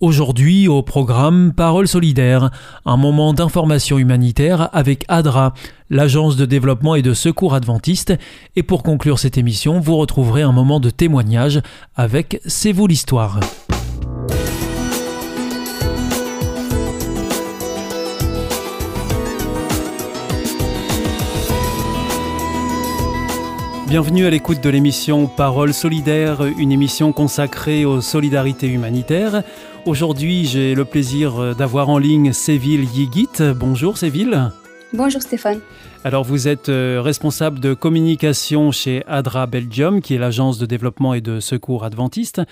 Aujourd'hui au programme Parole solidaire, un moment d'information humanitaire avec ADRA, l'agence de développement et de secours adventiste, et pour conclure cette émission, vous retrouverez un moment de témoignage avec C'est vous l'histoire. Bienvenue à l'écoute de l'émission Parole solidaire, une émission consacrée aux solidarités humanitaires. Aujourd'hui, j'ai le plaisir d'avoir en ligne Séville Yigit. Bonjour Séville. Bonjour Stéphane. Alors vous êtes euh, responsable de communication chez ADRA Belgium, qui est l'agence de développement et de secours adventiste.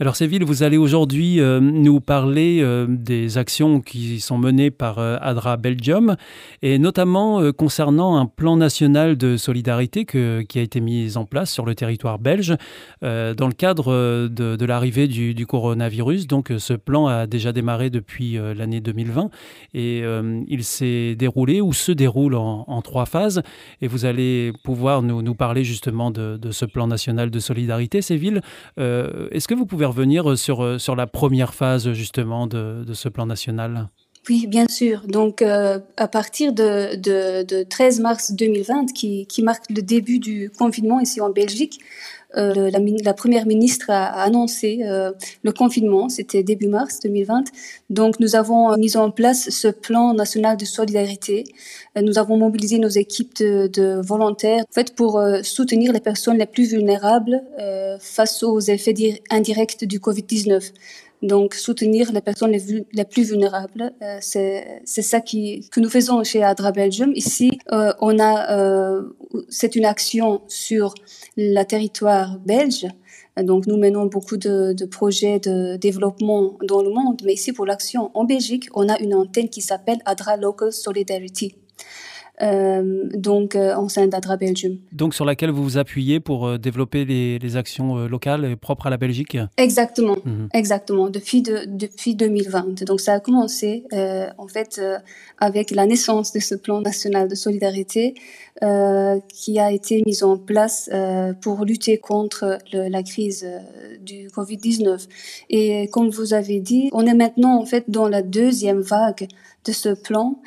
Alors Séville, vous allez aujourd'hui euh, nous parler euh, des actions qui sont menées par ADRA Belgium, et notamment concernant un plan national de solidarité qui a été mis en place sur le territoire belge dans le cadre de, l'arrivée du, coronavirus. Donc ce plan a déjà démarré depuis l'année 2020 et il s'est déroulé ou se déroule en, en trois phases et vous allez pouvoir nous, parler justement de, ce plan national de solidarité, Séville. Euh, est-ce que vous pouvez revenir sur, sur la première phase justement de, ce plan national? Oui, bien sûr. Donc, euh, à partir de, de, 13 mars 2020, qui, qui marque le début du confinement ici en Belgique, euh, la, première ministre a, annoncé euh, le confinement, c'était début mars 2020. Donc nous avons mis en place ce plan national de solidarité. Euh, nous avons mobilisé nos équipes de, de volontaires en fait, pour soutenir les personnes les plus vulnérables face aux effets indirects du Covid-19. Donc, soutenir les personnes les, plus vulnérables, euh, c'est ça qui, que nous faisons chez Adra Belgium. Ici, euh, on a, euh, c'est une action sur le territoire belge. Donc, nous menons beaucoup de, projets de développement dans le monde, mais ici, pour l'action en Belgique, on a une antenne qui s'appelle Adra Local Solidarity. Euh, donc euh, en sein d'Adra Belgium. Donc sur laquelle vous vous appuyez pour euh, développer les, actions locales propres à la Belgique Exactement, mhm. exactement, depuis, de, depuis 2020. Donc ça a commencé en fait avec la naissance de ce plan national de solidarité qui a été mis en place pour lutter contre la crise du Covid-19. Et comme vous avez dit, on est maintenant en fait dans la deuxième vague de ce plan.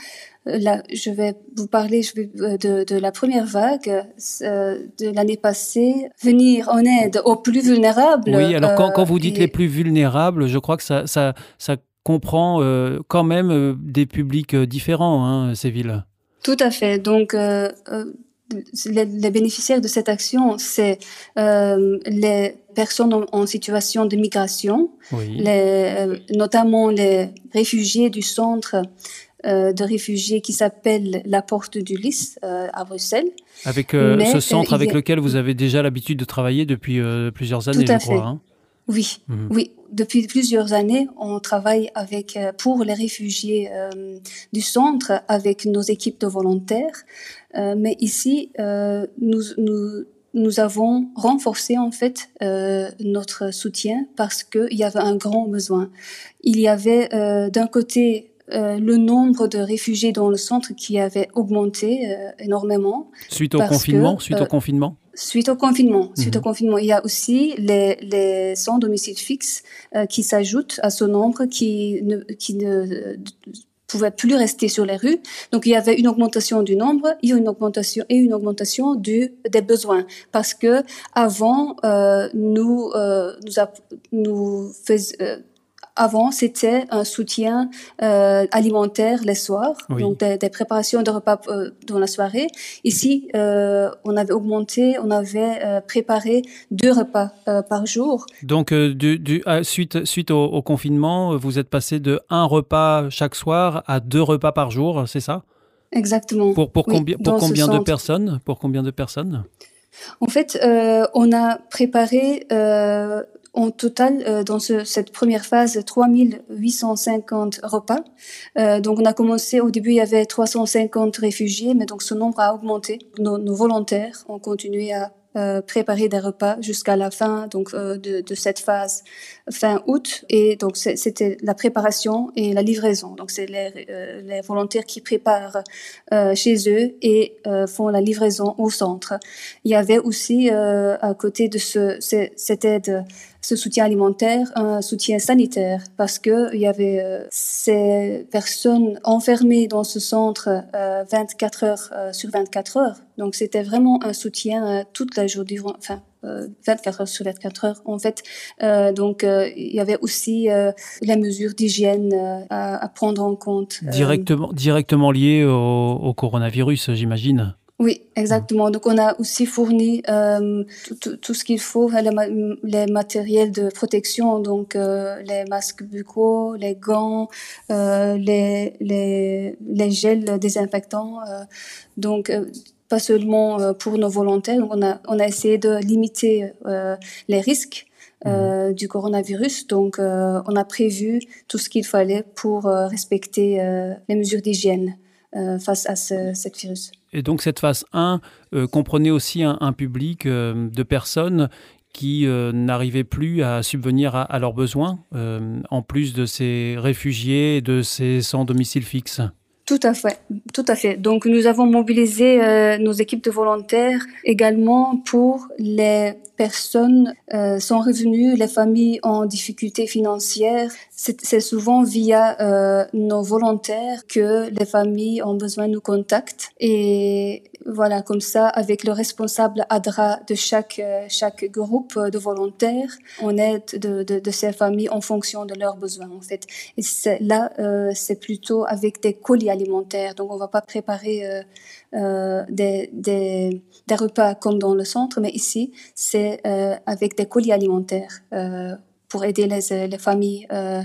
Là, je vais vous parler euh, de, la première vague euh, de l'année passée, venir en aide aux plus vulnérables. Oui, alors quand, vous dites euh, les plus vulnérables, je crois que ça, ça, ça comprend quand même des publics différents, hein, ces villes. Tout à fait. Donc, les, bénéficiaires de cette action, c'est les personnes en, situation de migration, les, notamment les réfugiés du centre euh, de réfugiés qui s'appelle la Porte du Lys euh, à Bruxelles. Avec euh, ce centre avec lequel vous avez déjà l'habitude de travailler depuis plusieurs années, Tout à je crois. Fait. Hein. Oui, mhm. oui. Depuis plusieurs années, on travaille avec pour les réfugiés du centre avec nos équipes de volontaires. mais ici, nous, nous nous avons renforcé en fait notre soutien parce qu'il y avait un grand besoin. Il y avait d'un côté euh, le nombre de réfugiés dans le centre qui avait augmenté euh, énormément. Suite au confinement Suite au euh, confinement Suite au confinement, suite au confinement, il y a aussi les, les sans domicile fixe qui s'ajoutent à ce nombre qui ne, qui ne pouvaient plus rester sur les rues. Donc il y avait une augmentation du nombre et une augmentation et une augmentation du des besoins parce que avant nous nous, nous faisions avant, c'était un soutien euh, alimentaire les soirs, donc des, préparations de repas euh, dans la soirée. Ici, euh, on avait augmenté, on avait préparé deux repas par jour. Donc, du, du, suite, suite au, au, confinement, vous êtes passé de un repas chaque soir à deux repas par jour, c'est ça? Exactement. Pour, pour combien, pour combien de personnes? Pour combien de personnes? En fait, euh, on a préparé euh, en total, euh, dans ce, cette première phase, 3850 repas. Euh, donc, on a commencé, au début, il y avait 350 réfugiés, mais donc ce nombre a augmenté. Nos, nos volontaires ont continué à euh, préparer des repas jusqu'à la fin donc euh, de, de, cette phase fin août et donc c'était la préparation et la livraison donc c'est les, euh, les, volontaires qui préparent chez eux et font la livraison au centre il y avait aussi à côté de ce, cette aide ce soutien alimentaire, un soutien sanitaire, parce que il y avait euh, ces personnes enfermées dans ce centre euh, 24 heures euh, sur 24 heures. Donc c'était vraiment un soutien euh, toute la journée, enfin 24 heures sur 24 heures en fait. donc il y avait aussi les mesures d'hygiène à, prendre en compte. Directement, directement liées au, au coronavirus, j'imagine. Oui, exactement. Donc, on a aussi fourni euh, tout, tout, ce qu'il faut, les, les, matériels de protection, donc euh, les masques buccaux, les gants, euh, les, les, les, gels désinfectants. Euh, donc, euh, pas seulement euh, pour nos volontaires. Donc, on a, on a essayé de limiter les risques. Euh, mmh. du coronavirus. Donc, euh, on a prévu tout ce qu'il fallait pour euh, respecter les mesures d'hygiène face à ce, cette virus. Et donc cette phase 1 euh, comprenait aussi un, public euh, de personnes qui euh, n'arrivaient plus à subvenir à, à leurs besoins, en plus de ces réfugiés et de ces sans domicile fixe. Tout à fait, tout à fait. Donc nous avons mobilisé nos équipes de volontaires également pour les personnes euh, sans revenus, les familles en difficulté financière. C'est souvent via euh, nos volontaires que les familles ont besoin de nous contacter. Et voilà, comme ça, avec le responsable ADRA de chaque, euh, chaque groupe de volontaires, on aide de, ces familles en fonction de leurs besoins, en fait. Là, c'est plutôt avec des colis alimentaires. Donc, on va pas préparer des, des, des, repas comme dans le centre, mais ici, c'est euh, avec des colis alimentaires euh, pour aider les, les familles euh,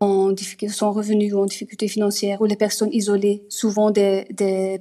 en difficulté, sans revenus ou en difficulté financière, ou les personnes isolées, souvent des,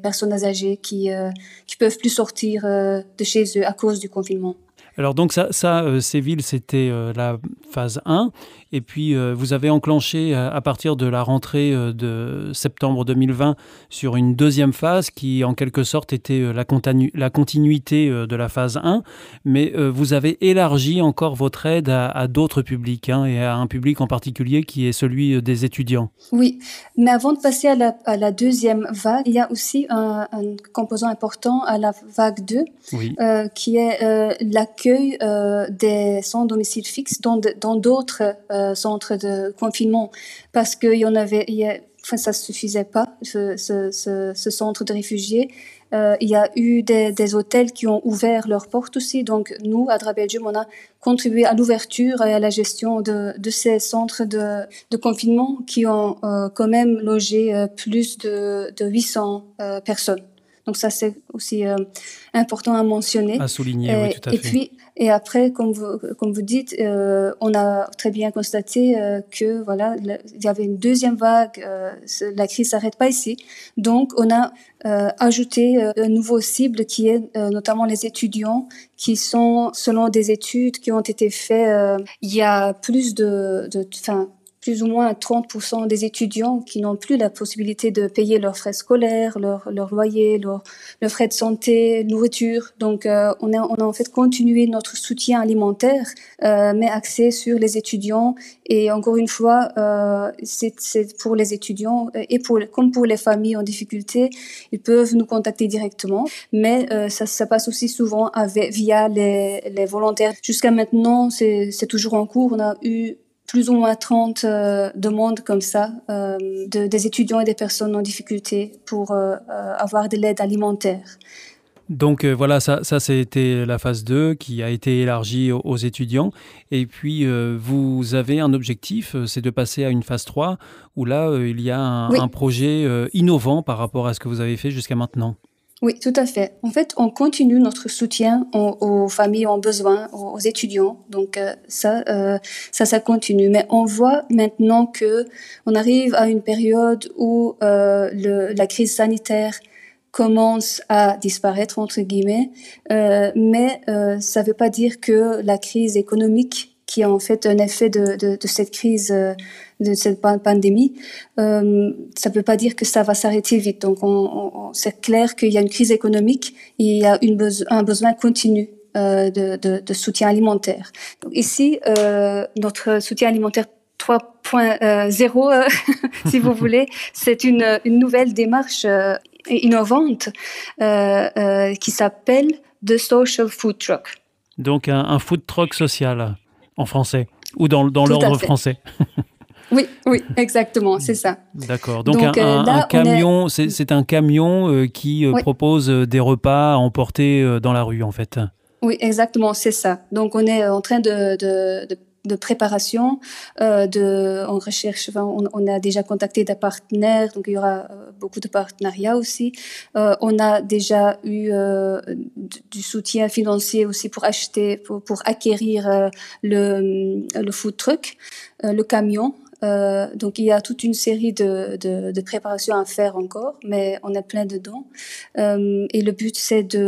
personnes âgées qui euh, qui peuvent plus sortir euh, de chez eux à cause du confinement. Alors donc ça, ça euh, Séville, c'était euh, la phase 1. Et puis euh, vous avez enclenché à, à partir de la rentrée euh, de septembre 2020 sur une deuxième phase qui en quelque sorte était euh, la, continu la continuité euh, de la phase 1. Mais vous avez élargi encore votre aide à, à d'autres publics hein, et à un public en particulier qui est celui des étudiants. Oui, mais avant de passer à la, à la deuxième vague, il y a aussi un, un composant important à la vague 2 oui. qui est l'accueil l'accueil euh, des sans domicile fixe dans d'autres euh, centres de confinement parce qu'il y en avait, enfin ça suffisait pas ce, ce, ce, ce centre de réfugiés. Euh, il y a eu des, hôtels qui ont ouvert leurs portes aussi. Donc nous, à Drabelgium, on a contribué à l'ouverture et à la gestion de, ces centres de, confinement qui ont euh, quand même logé euh, plus de, de 800 euh, personnes. Donc ça, c'est aussi euh, important à mentionner. À souligner, et, oui, tout à et fait. Puis, et après, comme vous, comme vous dites, euh, on a très bien constaté euh, que voilà, il y avait une deuxième vague. Euh, la crise s'arrête pas ici, donc on a ajouté un nouveau cible qui est notamment les étudiants, qui sont selon des études qui ont été faites. il y a plus de, de, enfin plus ou moins 30% des étudiants qui n'ont plus la possibilité de payer leurs frais scolaires, leur, leur loyer, leurs leur frais de santé, nourriture. Donc, euh, on, a, on a en fait continué notre soutien alimentaire, euh, mais axé sur les étudiants. Et encore une fois, euh, c'est pour les étudiants et pour, comme pour les familles en difficulté, ils peuvent nous contacter directement. Mais ça, ça passe aussi souvent avec, via les, les volontaires. Jusqu'à maintenant, c'est toujours en cours. On a eu plus ou moins 30 euh, demandes comme ça euh, de, des étudiants et des personnes en difficulté pour euh, avoir de l'aide alimentaire. Donc voilà, ça, ça c'était la phase 2 qui a été élargie aux, étudiants. Et puis vous avez un objectif, c'est de passer à une phase 3 où là, il y a un, projet innovant par rapport à ce que vous avez fait jusqu'à maintenant. Oui, tout à fait. En fait, on continue notre soutien aux, familles en besoin, aux, étudiants. Donc ça, ça, ça continue. Mais on voit maintenant que on arrive à une période où le, la crise sanitaire commence à disparaître entre guillemets, euh, mais euh, ça ne veut pas dire que la crise économique, qui est en fait un effet de, de, de cette crise, euh, de cette pandémie, euh, ça ne veut pas dire que ça va s'arrêter vite. Donc, on, on, c'est clair qu'il y a une crise économique, et il y a une un besoin continu euh, de, de, soutien alimentaire. Donc, ici, euh, notre soutien alimentaire 3.0, si vous voulez, c'est une, une nouvelle démarche innovante qui s'appelle The Social Food Truck. Donc un, food truck social en français ou dans, dans l'ordre français. Oui, oui, exactement, c'est ça. D'accord. Donc, un, euh, camion, c'est un camion qui propose des repas à emporter dans la rue, en fait. Oui, exactement, c'est ça. Donc, on est en train de, de, de de préparation, euh, de, on recherche, on, a déjà contacté des partenaires, donc il y aura euh, beaucoup de partenariats aussi. Euh, on a déjà eu euh, du soutien financier aussi pour acheter, pour, pour acquérir euh, le, le food truck, euh, le camion. donc il y a toute une série de, de, de, préparations à faire encore, mais on est plein dedans. et le but c'est de,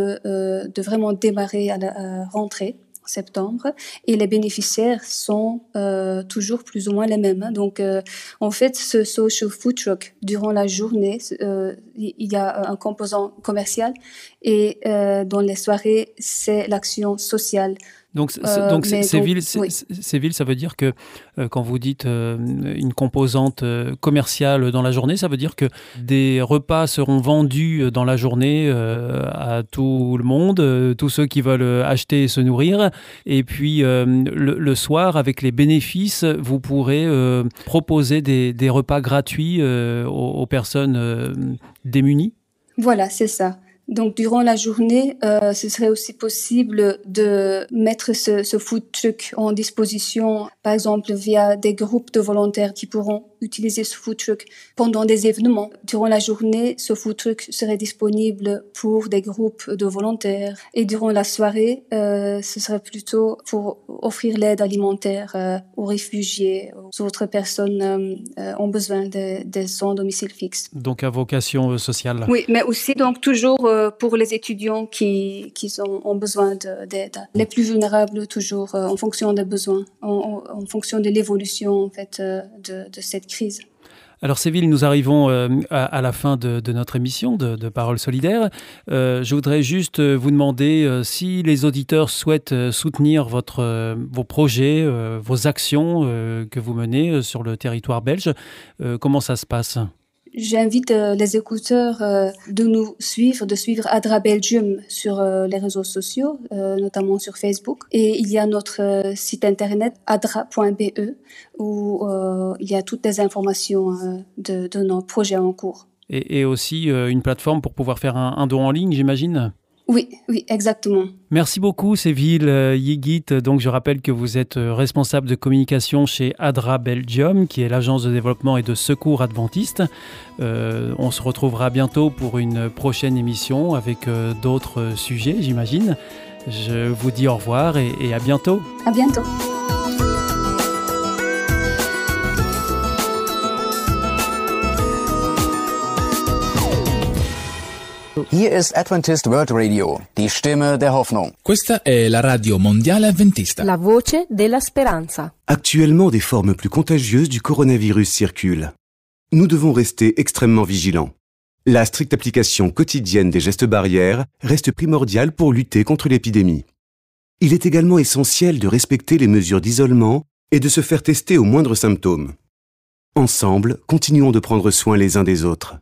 de vraiment démarrer à la rentrée septembre et les bénéficiaires sont euh, toujours plus ou moins les mêmes. Hein. Donc, euh, en fait, ce social food truck, durant la journée, euh, il y a un composant commercial et dans les soirées, c'est l'action sociale. Donc, euh, donc, ces, villes, ces, villes, ça veut dire que euh, quand vous dites euh, une composante commerciale dans la journée, ça veut dire que des repas seront vendus dans la journée à tout le monde, tous ceux qui veulent acheter et se nourrir. Et puis le, soir, avec les bénéfices, vous pourrez proposer des, des, repas gratuits aux, aux, personnes démunies. Voilà, c'est ça. Donc, durant la journée, euh, ce serait aussi possible de mettre ce, ce food truck en disposition, par exemple via des groupes de volontaires qui pourront utiliser ce food truck pendant des événements. Durant la journée, ce food truck serait disponible pour des groupes de volontaires. Et durant la soirée, euh, ce serait plutôt pour offrir l'aide alimentaire euh, aux réfugiés, aux autres personnes euh, euh ont besoin de, de son domicile fixe. Donc à vocation sociale. Oui, mais aussi donc toujours pour les étudiants qui, qui sont, ont besoin d'aide. Les plus vulnérables toujours en fonction des besoins, en, en fonction de l'évolution en fait de, de cette Alors Séville, nous arrivons euh, à, la fin de, notre émission de, Paroles solidaires. Euh, je voudrais juste euh, vous demander si les auditeurs souhaitent soutenir vos projets, vos actions que vous menez sur le territoire belge, comment ça se passe? J'invite euh, les écouteurs euh, de nous suivre, de suivre Adra Belgium sur euh, les réseaux sociaux, notamment sur Facebook. Et il y a notre site internet adra.be où il y a toutes les informations de, de, nos projets en cours. Et, aussi une plateforme pour pouvoir faire un don en ligne, j'imagine? Oui, oui, exactement. Merci beaucoup, Séville euh, Yigit. Donc, je rappelle que vous êtes euh, responsable de communication chez ADRA Belgium, qui est l'agence de développement et de secours adventiste. Euh, on se retrouvera bientôt pour une prochaine émission avec d'autres sujets, j'imagine. Je vous dis au revoir et, et à bientôt. À bientôt. Hier ist Adventist World Radio, die Stimme der Hoffnung. Questa è la radio mondiale adventista. La voce della speranza. Actuellement, des formes plus contagieuses du coronavirus circulent. Nous devons rester extrêmement vigilants. La stricte application quotidienne des gestes barrières reste primordiale pour lutter contre l'épidémie. Il est également essentiel de respecter les mesures d'isolement et de se faire tester aux moindres symptômes. Ensemble, continuons de prendre soin les uns des autres.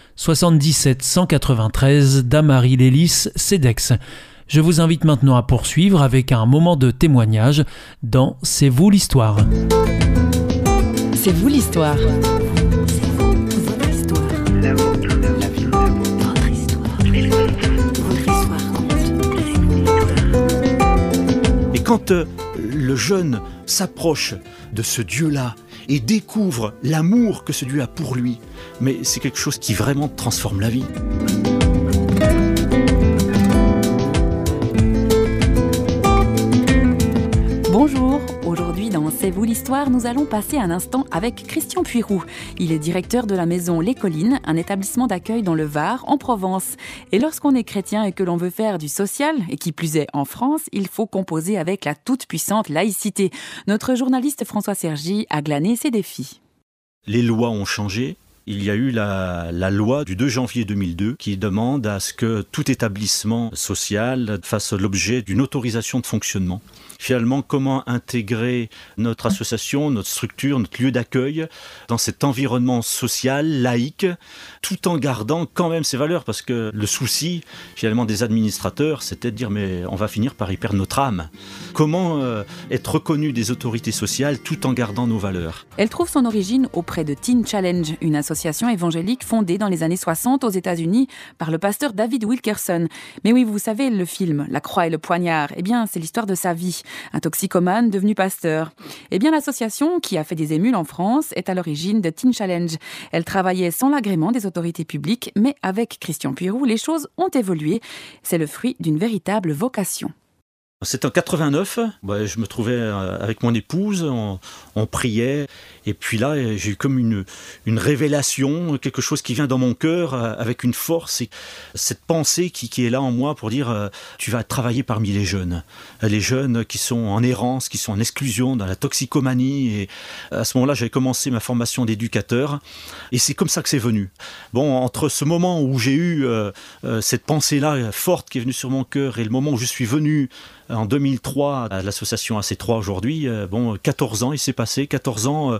77 193 Damary Lélis, CEDEX. Je vous invite maintenant à poursuivre avec un moment de témoignage dans C'est vous l'histoire. C'est vous l'histoire. Votre histoire. Votre histoire. Votre histoire compte. Et quand euh, le jeune s'approche de ce Dieu-là et découvre l'amour que ce Dieu a pour lui, mais c'est quelque chose qui vraiment transforme la vie. C'est vous l'histoire, nous allons passer un instant avec Christian Puiroux. Il est directeur de la maison Les Collines, un établissement d'accueil dans le Var, en Provence. Et lorsqu'on est chrétien et que l'on veut faire du social, et qui plus est en France, il faut composer avec la toute-puissante laïcité. Notre journaliste François Sergi a glané ses défis. Les lois ont changé. Il y a eu la, la loi du 2 janvier 2002 qui demande à ce que tout établissement social fasse l'objet d'une autorisation de fonctionnement. Finalement, comment intégrer notre association, notre structure, notre lieu d'accueil dans cet environnement social, laïque, tout en gardant quand même ses valeurs Parce que le souci, finalement, des administrateurs, c'était de dire mais on va finir par y perdre notre âme. Comment euh, être reconnu des autorités sociales tout en gardant nos valeurs? Elle trouve son origine auprès de Teen Challenge, une association évangélique fondée dans les années 60 aux États-Unis par le pasteur David Wilkerson. Mais oui, vous savez, le film La Croix et le Poignard, eh bien, c'est l'histoire de sa vie. Un toxicomane devenu pasteur. Eh bien, l'association, qui a fait des émules en France, est à l'origine de Teen Challenge. Elle travaillait sans l'agrément des autorités publiques, mais avec Christian Puiroux, les choses ont évolué. C'est le fruit d'une véritable vocation. C'est en 89, bah, je me trouvais euh, avec mon épouse, on, priait, et puis là j'ai eu comme une, révélation, quelque chose qui vient dans mon cœur euh, avec une force, et cette pensée qui, est là en moi pour dire euh, tu vas travailler parmi les jeunes, les jeunes qui sont en errance, qui sont en exclusion, dans la toxicomanie, et à ce moment-là j'avais commencé ma formation d'éducateur, et c'est comme ça que c'est venu. Bon, entre ce moment où j'ai eu cette pensée-là forte qui est venue sur mon cœur et le moment où je suis venu en 2003 à l'association AC3 aujourd'hui, euh, bon, 14 ans il s'est passé, 14 ans euh,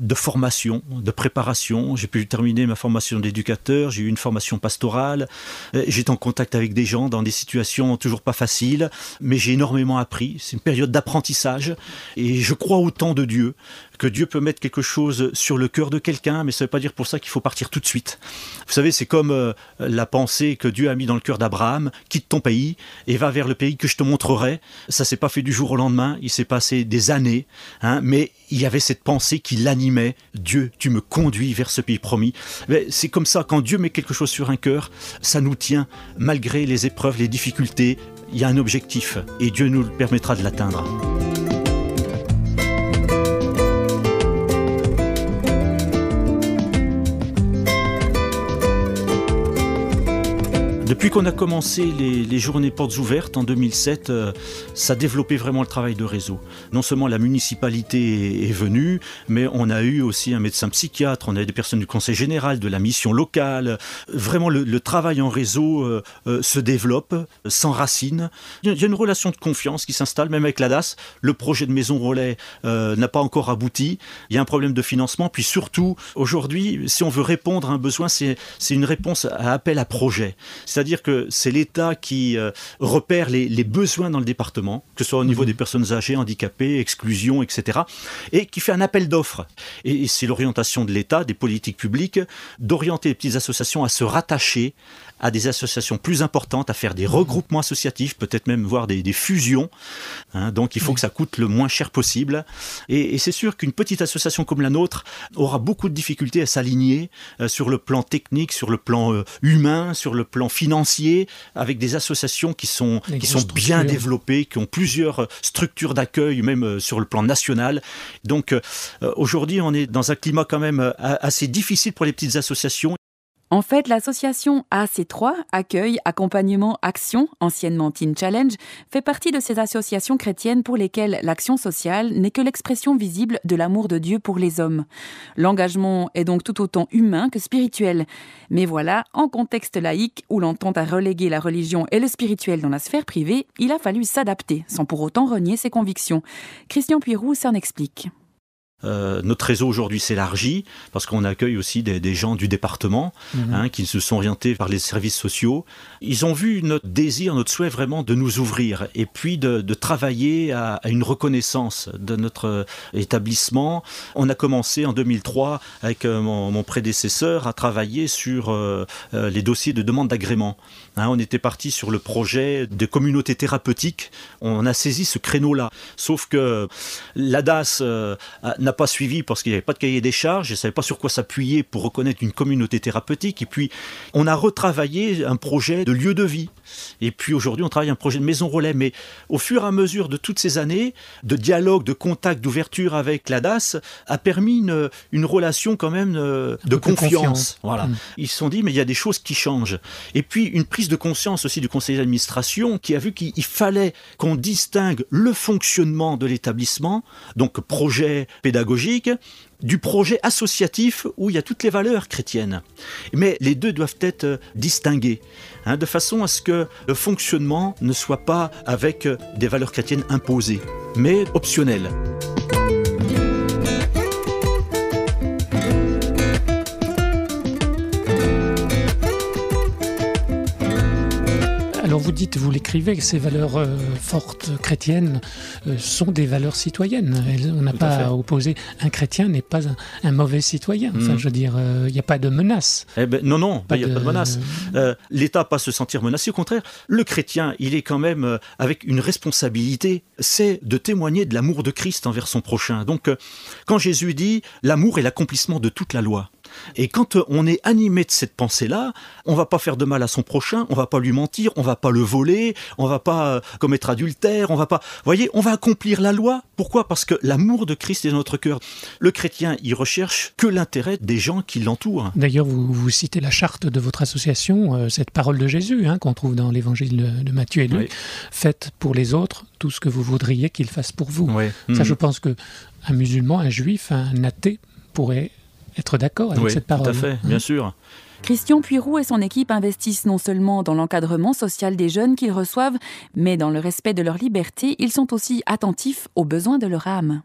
de formation, de préparation. J'ai pu terminer ma formation d'éducateur, j'ai eu une formation pastorale, euh, j'étais en contact avec des gens dans des situations toujours pas faciles, mais j'ai énormément appris. C'est une période d'apprentissage et je crois autant de Dieu que Dieu peut mettre quelque chose sur le cœur de quelqu'un, mais ça ne veut pas dire pour ça qu'il faut partir tout de suite. Vous savez, c'est comme euh, la pensée que Dieu a mis dans le cœur d'Abraham, quitte ton pays et va vers le pays que je te montrerai. Ça s'est pas fait du jour au lendemain, il s'est passé des années, hein, mais il y avait cette pensée qui l'animait. Dieu, tu me conduis vers ce pays promis. C'est comme ça, quand Dieu met quelque chose sur un cœur, ça nous tient, malgré les épreuves, les difficultés, il y a un objectif et Dieu nous permettra de l'atteindre. Depuis qu'on a commencé les, journées portes ouvertes en 2007, euh, ça a développé vraiment le travail de réseau. Non seulement la municipalité est, venue, mais on a eu aussi un médecin psychiatre, on a eu des personnes du conseil général, de la mission locale. Vraiment, le, travail en réseau euh, euh, se développe, s'enracine. Il y a- une relation de confiance qui s'installe, même avec la DAS. Le projet de maison relais n'a pas encore abouti. Il y a un problème de financement. Puis surtout, aujourd'hui, si on veut répondre à un besoin, c'est une réponse à appel à projet. C'est-à-dire que c'est l'État qui euh, repère les, les besoins dans le département, que ce soit au niveau des personnes âgées, handicapées, exclusion, etc., et qui fait un appel d'offres. Et, et c'est l'orientation de l'État, des politiques publiques, d'orienter les petites associations à se rattacher à des associations plus importantes, à faire des regroupements associatifs, peut-être même voir des, des fusions. hein. donc il faut que ça coûte le moins cher possible. Et, et c'est sûr qu'une petite association comme la nôtre aura beaucoup de difficultés à s'aligner euh, sur le plan technique, sur le plan euh, humain, sur le plan financier, avec des associations qui sont, Des qui sont bien développées, qui ont plusieurs euh, structures d'accueil, même euh, sur le plan national. Donc aujourd'hui, on est dans un climat quand même assez difficile pour les petites associations. En fait, l'association AC3, Accueil, Accompagnement, Action, anciennement Teen Challenge, fait partie de ces associations chrétiennes pour lesquelles l'action sociale n'est que l'expression visible de l'amour de Dieu pour les hommes. L'engagement est donc tout autant humain que spirituel. Mais voilà, en contexte laïque où l'on tend à reléguer la religion et le spirituel dans la sphère privée, il a fallu s'adapter sans pour autant renier ses convictions. Christian Puiroux s'en explique. Euh, notre réseau aujourd'hui s'élargit parce qu'on accueille aussi des, des gens du département Mhm. hein, qui se sont orientés par les services sociaux. Ils ont vu notre désir, notre souhait vraiment de nous ouvrir et puis de, de travailler à, à une reconnaissance de notre euh, établissement. On a commencé en 2003 avec euh, mon, mon prédécesseur à travailler sur euh, les dossiers de demande d'agrément. Hein, on était parti sur le projet de communauté thérapeutique. On a saisi ce créneau-là. Sauf que l'ADAS euh, a- pas suivi parce qu'il n'y avait pas de cahier des charges. Je ne savais pas sur quoi s'appuyer pour reconnaître une communauté thérapeutique. Et puis, on a retravaillé un projet de lieu de vie. Et puis aujourd'hui, on travaille un projet de maison relais. Mais au fur et à mesure de toutes ces années de dialogue, de contact, d'ouverture avec l'ADAS, a permis une, une relation quand même euh, de confiance. Voilà. Mm. Ils se sont dit, mais il y a des choses qui changent. Et puis, une prise de conscience aussi du conseil d'administration qui a vu qu'il il fallait qu'on distingue le fonctionnement de l'établissement, donc projet pédagogique, du projet associatif où il y a toutes les valeurs chrétiennes. Mais les deux doivent être euh, distingués, hein, de façon à ce que le fonctionnement ne soit pas avec euh, des valeurs chrétiennes imposées, mais optionnelles. Vous dites, vous l'écrivez, que ces valeurs euh, fortes chrétiennes euh, sont des valeurs citoyennes. Elles- on n'a Tout à pas opposé. Un chrétien n'est pas un, un mauvais citoyen. Enfin, Mm. je veux dire, euh, il n'y a pas de menace. Eh ben, non, non, Pas il n'y a pas de menace. L'État pas se sentir menacé. Au contraire, le chrétien, il est quand même avec une responsabilité, c'est de témoigner de l'amour de Christ envers son prochain. Donc, quand Jésus dit l'amour est l'accomplissement de toute la loi. Et quand euh, on est animé de cette pensée-là, on va pas faire de mal à son prochain, on va pas lui mentir, on va pas le voler, on va pas euh, commettre adultère, on va pas. Vous voyez, on va accomplir la loi. Pourquoi? Parce que l'amour de Christ est dans notre cœur. Le chrétien, il recherche que l'intérêt des gens qui l'entourent. D'ailleurs, vous, vous citez la charte de votre association, euh, cette parole de Jésus hein, qu'on trouve dans l'évangile de, de Matthieu et Luc. Oui. Faites pour les autres tout ce que vous voudriez qu'ils fassent pour vous. Ça, Mhm. je pense que un musulman, un juif, un athée pourrait être d'accord avec Oui, cette parole. tout à fait, hein. bien sûr. Christian Puiroux et son équipe investissent non seulement dans l'encadrement social des jeunes qu'ils reçoivent, mais dans le respect de leur liberté, ils sont aussi attentifs aux besoins de leur âme.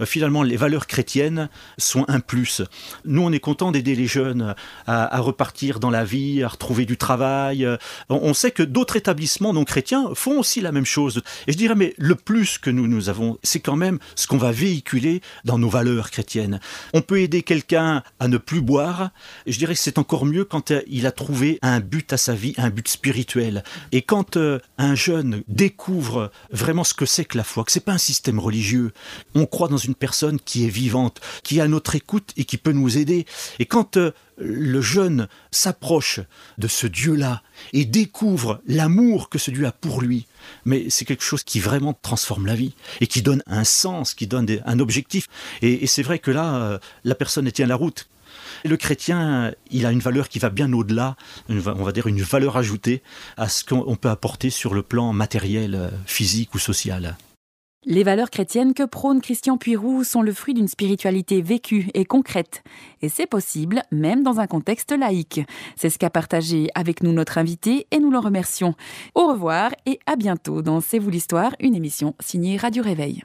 Euh, Finalement, les valeurs chrétiennes sont un plus. Nous, on est content d'aider les jeunes à, repartir dans la vie, à retrouver du travail. Euh, On, sait que d'autres établissements non chrétiens font aussi la même chose. Et je dirais, mais le plus que nous, nous avons, c'est quand même ce qu'on va véhiculer dans nos valeurs chrétiennes. On peut aider quelqu'un à ne plus boire. Et je dirais que c'est encore mieux quand euh, il a trouvé un but à sa vie, un but spirituel. Et quand un jeune découvre vraiment ce que c'est que la foi, que c'est pas un système religieux, on croit dans une personne qui est vivante, qui est à notre écoute et qui peut nous aider. Et quand euh, le jeune s'approche de ce Dieu-là et découvre l'amour que ce Dieu a pour lui, mais c'est quelque chose qui vraiment transforme la vie et qui donne un sens, qui donne un objectif. Et, c'est vrai que là, euh, la personne tient la route? Le chrétien, il a une valeur qui va bien au-delà, on va dire une valeur ajoutée à ce qu'on on peut apporter sur le plan matériel, euh, physique ou social. Les valeurs chrétiennes que prône Christian Puiroux sont le fruit d'une spiritualité vécue et concrète. Et c'est possible même dans un contexte laïque. C'est ce qu'a partagé avec nous notre invité et nous le remercions. Au revoir et à bientôt dans C'est vous l'histoire, une émission signée Radio Réveil.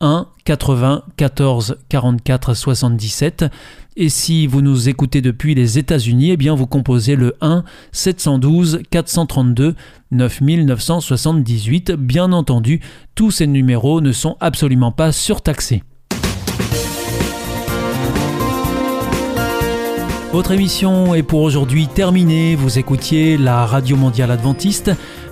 1 80 14 44 77. Et si vous nous écoutez depuis les États-Unis, eh bien vous composez le 1 712 432 9978. Bien entendu, tous ces numéros ne sont absolument pas surtaxés. Votre émission est pour aujourd'hui terminée. Vous écoutiez la Radio Mondiale Adventiste